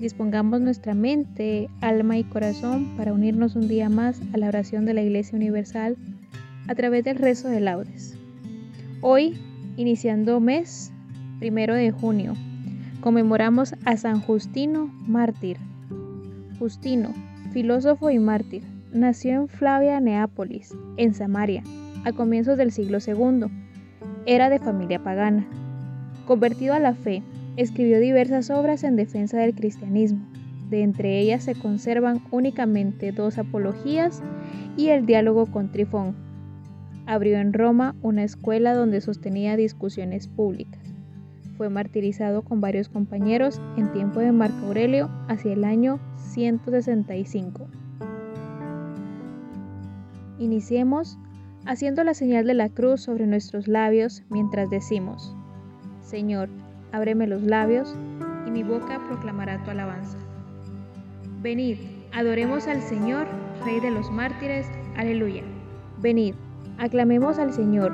Dispongamos nuestra mente, alma y corazón para unirnos un día más a la oración de la Iglesia Universal a través del rezo de laudes. Hoy, iniciando mes primero de junio, conmemoramos a San Justino, mártir. Justino, filósofo y mártir, nació en Flavia, Neápolis, en Samaria, a comienzos del siglo II. Era de familia pagana. Convertido a la fe, Escribió diversas obras en defensa del cristianismo. De entre ellas se conservan únicamente dos apologías y el diálogo con Trifón. Abrió en Roma una escuela donde sostenía discusiones públicas. Fue martirizado con varios compañeros en tiempo de Marco Aurelio hacia el año 165. Iniciemos haciendo la señal de la cruz sobre nuestros labios mientras decimos, Señor, ábreme los labios, y mi boca proclamará tu alabanza. Venid, adoremos al Señor, Rey de los mártires, aleluya. Venid, aclamemos al Señor,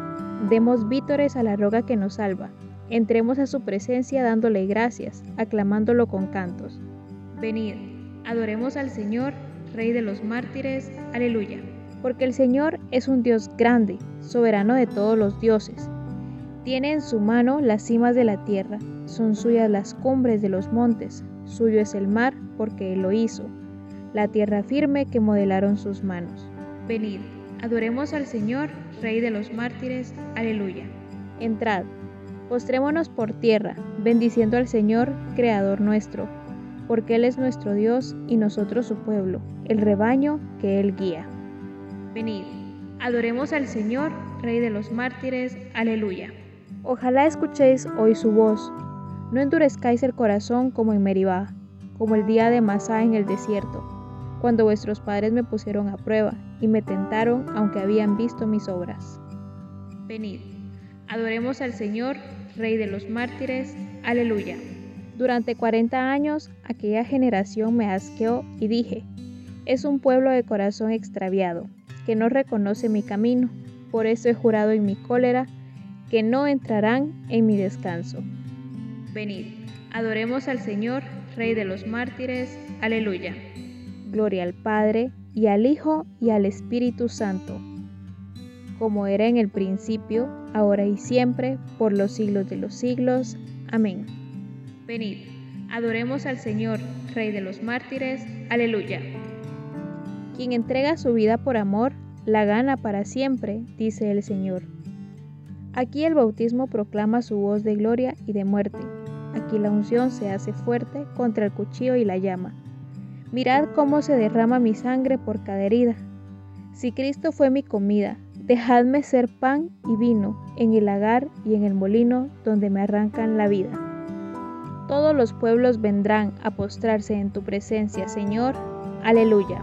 demos vítores a la roca que nos salva, entremos a su presencia dándole gracias, aclamándolo con cantos. Venid, adoremos al Señor, Rey de los mártires, aleluya. Porque el Señor es un Dios grande, soberano de todos los dioses tiene en su mano las cimas de la tierra, son suyas las cumbres de los montes, suyo es el mar porque él lo hizo, la tierra firme que modelaron sus manos. Venid, adoremos al Señor, Rey de los mártires, aleluya. Entrad, postrémonos por tierra, bendiciendo al Señor, Creador nuestro, porque Él es nuestro Dios y nosotros su pueblo, el rebaño que Él guía. Venid, adoremos al Señor, Rey de los mártires, aleluya. Ojalá escuchéis hoy su voz. No endurezcáis el corazón como en Meribá, como el día de Masá en el desierto, cuando vuestros padres me pusieron a prueba y me tentaron aunque habían visto mis obras. Venid, adoremos al Señor, Rey de los mártires. Aleluya. Durante cuarenta años aquella generación me asqueó y dije, es un pueblo de corazón extraviado, que no reconoce mi camino. Por eso he jurado en mi cólera que no entrarán en mi descanso. Venid, adoremos al Señor, Rey de los mártires. Aleluya. Gloria al Padre, y al Hijo, y al Espíritu Santo, como era en el principio, ahora y siempre, por los siglos de los siglos. Amén. Venid, adoremos al Señor, Rey de los mártires. Aleluya. Quien entrega su vida por amor, la gana para siempre, dice el Señor. Aquí el bautismo proclama su voz de gloria y de muerte. Aquí la unción se hace fuerte contra el cuchillo y la llama. Mirad cómo se derrama mi sangre por cada herida. Si Cristo fue mi comida, dejadme ser pan y vino en el lagar y en el molino donde me arrancan la vida. Todos los pueblos vendrán a postrarse en tu presencia, Señor. Aleluya.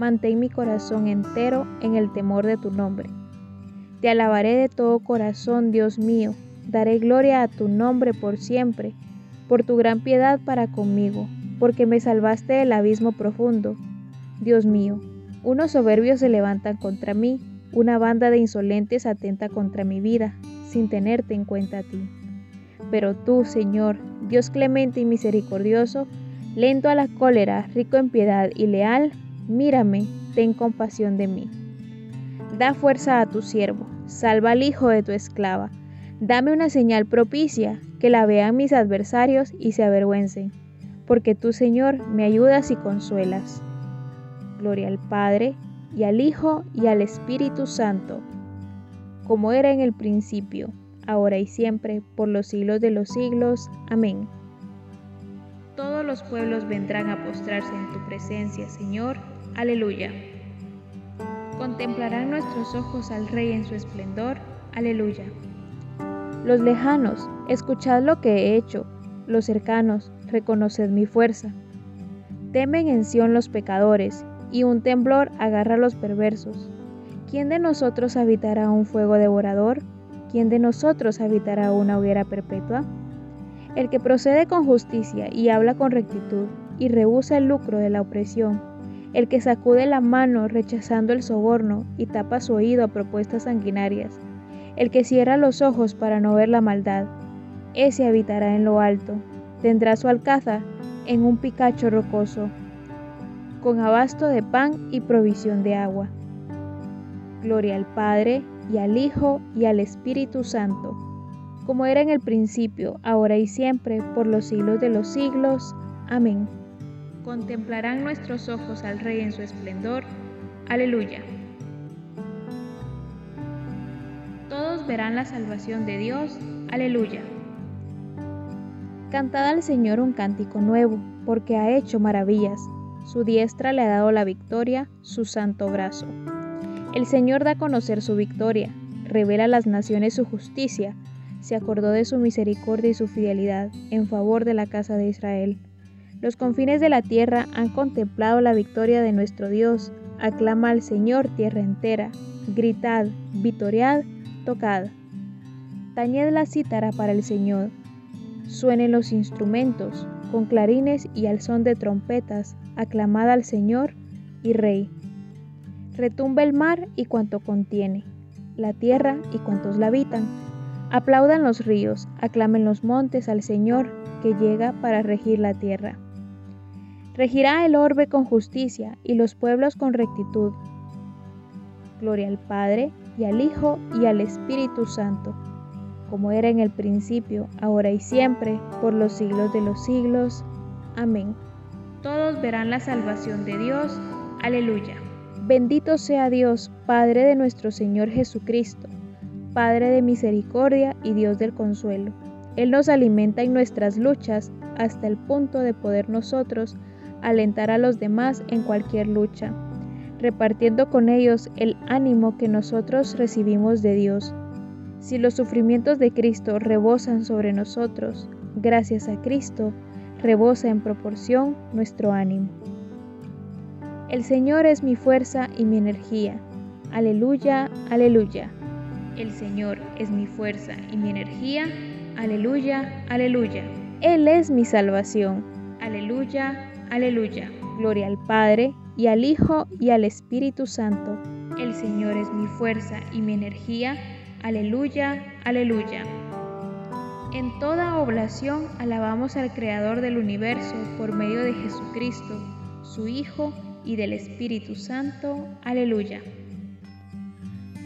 Mantén mi corazón entero en el temor de tu nombre. Te alabaré de todo corazón, Dios mío. Daré gloria a tu nombre por siempre, por tu gran piedad para conmigo porque me salvaste del abismo profundo. Dios mío, unos soberbios se levantan contra mí, una banda de insolentes atenta contra mi vida, sin tenerte en cuenta a ti. Pero tú, Señor, Dios clemente y misericordioso, lento a la cólera, rico en piedad y leal, mírame, ten compasión de mí. Da fuerza a tu siervo, salva al hijo de tu esclava. Dame una señal propicia, que la vean mis adversarios y se avergüencen porque tú, Señor, me ayudas y consuelas. Gloria al Padre, y al Hijo, y al Espíritu Santo, como era en el principio, ahora y siempre, por los siglos de los siglos. Amén. Todos los pueblos vendrán a postrarse en tu presencia, Señor. Aleluya. Contemplarán nuestros ojos al Rey en su esplendor. Aleluya. Los lejanos, escuchad lo que he hecho. Los cercanos, reconoced mi fuerza. Temen en Sión los pecadores, y un temblor agarra a los perversos. ¿Quién de nosotros habitará un fuego devorador? ¿Quién de nosotros habitará una hoguera perpetua? El que procede con justicia y habla con rectitud, y rehúsa el lucro de la opresión, el que sacude la mano rechazando el soborno y tapa su oído a propuestas sanguinarias, el que cierra los ojos para no ver la maldad, ese habitará en lo alto, tendrá su alcázar en un picacho rocoso, con abasto de pan y provisión de agua. Gloria al Padre, y al Hijo, y al Espíritu Santo, como era en el principio, ahora y siempre, por los siglos de los siglos. Amén. Contemplarán nuestros ojos al Rey en su esplendor. Aleluya. Todos verán la salvación de Dios. Aleluya. Cantad al Señor un cántico nuevo, porque ha hecho maravillas. Su diestra le ha dado la victoria, su santo brazo. El Señor da a conocer su victoria, revela a las naciones su justicia, se acordó de su misericordia y su fidelidad en favor de la casa de Israel. Los confines de la tierra han contemplado la victoria de nuestro Dios. Aclama al Señor tierra entera. Gritad, vitoriad, tocad. Tañed la cítara para el Señor Suenen los instrumentos, con clarines y al son de trompetas, aclamada al Señor y Rey. Retumba el mar y cuanto contiene, la tierra y cuantos la habitan. Aplaudan los ríos, aclamen los montes al Señor que llega para regir la tierra. Regirá el orbe con justicia y los pueblos con rectitud. Gloria al Padre y al Hijo y al Espíritu Santo como era en el principio, ahora y siempre, por los siglos de los siglos. Amén. Todos verán la salvación de Dios. Aleluya. Bendito sea Dios, Padre de nuestro Señor Jesucristo, Padre de misericordia y Dios del consuelo. Él nos alimenta en nuestras luchas hasta el punto de poder nosotros alentar a los demás en cualquier lucha, repartiendo con ellos el ánimo que nosotros recibimos de Dios si los sufrimientos de Cristo rebosan sobre nosotros, gracias a Cristo, rebosa en proporción nuestro ánimo. El Señor es mi fuerza y mi energía. Aleluya, aleluya. El Señor es mi fuerza y mi energía. Aleluya, aleluya. Él es mi salvación. Aleluya, aleluya. Gloria al Padre, y al Hijo, y al Espíritu Santo. El Señor es mi fuerza y mi energía. Aleluya, aleluya. En toda oblación alabamos al Creador del universo por medio de Jesucristo, su Hijo y del Espíritu Santo. Aleluya.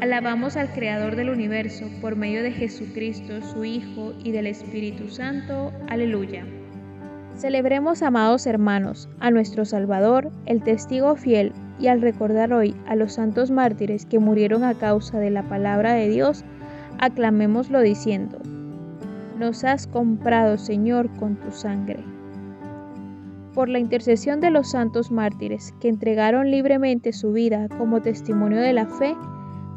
Alabamos al Creador del universo por medio de Jesucristo, su Hijo, y del Espíritu Santo. Aleluya. Celebremos, amados hermanos, a nuestro Salvador, el testigo fiel, y al recordar hoy a los santos mártires que murieron a causa de la palabra de Dios, aclamémoslo diciendo, Nos has comprado, Señor, con tu sangre. Por la intercesión de los santos mártires que entregaron libremente su vida como testimonio de la fe,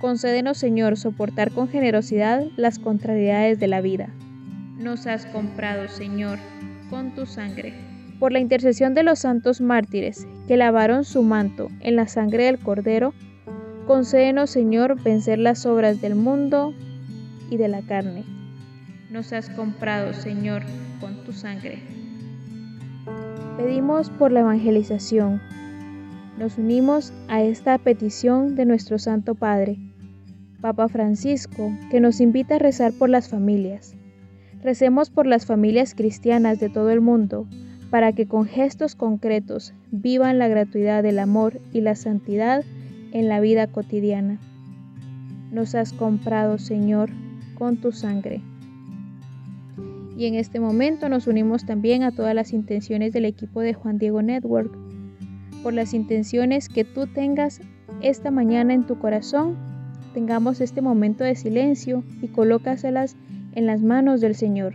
Concédenos, Señor, soportar con generosidad las contrariedades de la vida. Nos has comprado, Señor, con tu sangre. Por la intercesión de los santos mártires que lavaron su manto en la sangre del Cordero, concédenos, Señor, vencer las obras del mundo y de la carne. Nos has comprado, Señor, con tu sangre. Pedimos por la evangelización. Nos unimos a esta petición de nuestro Santo Padre Papa Francisco, que nos invita a rezar por las familias. Recemos por las familias cristianas de todo el mundo, para que con gestos concretos vivan la gratuidad del amor y la santidad en la vida cotidiana. Nos has comprado, Señor, con tu sangre. Y en este momento nos unimos también a todas las intenciones del equipo de Juan Diego Network, por las intenciones que tú tengas esta mañana en tu corazón tengamos este momento de silencio y colócaselas en las manos del Señor.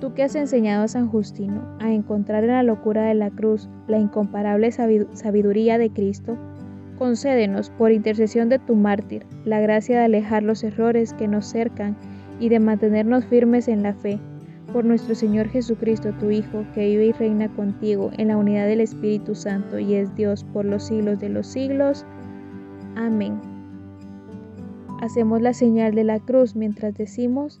Tú que has enseñado a San Justino a encontrar en la locura de la cruz la incomparable sabiduría de Cristo, concédenos, por intercesión de tu mártir, la gracia de alejar los errores que nos cercan y de mantenernos firmes en la fe. Por nuestro Señor Jesucristo, tu Hijo, que vive y reina contigo en la unidad del Espíritu Santo y es Dios por los siglos de los siglos. Amén. Hacemos la señal de la cruz mientras decimos,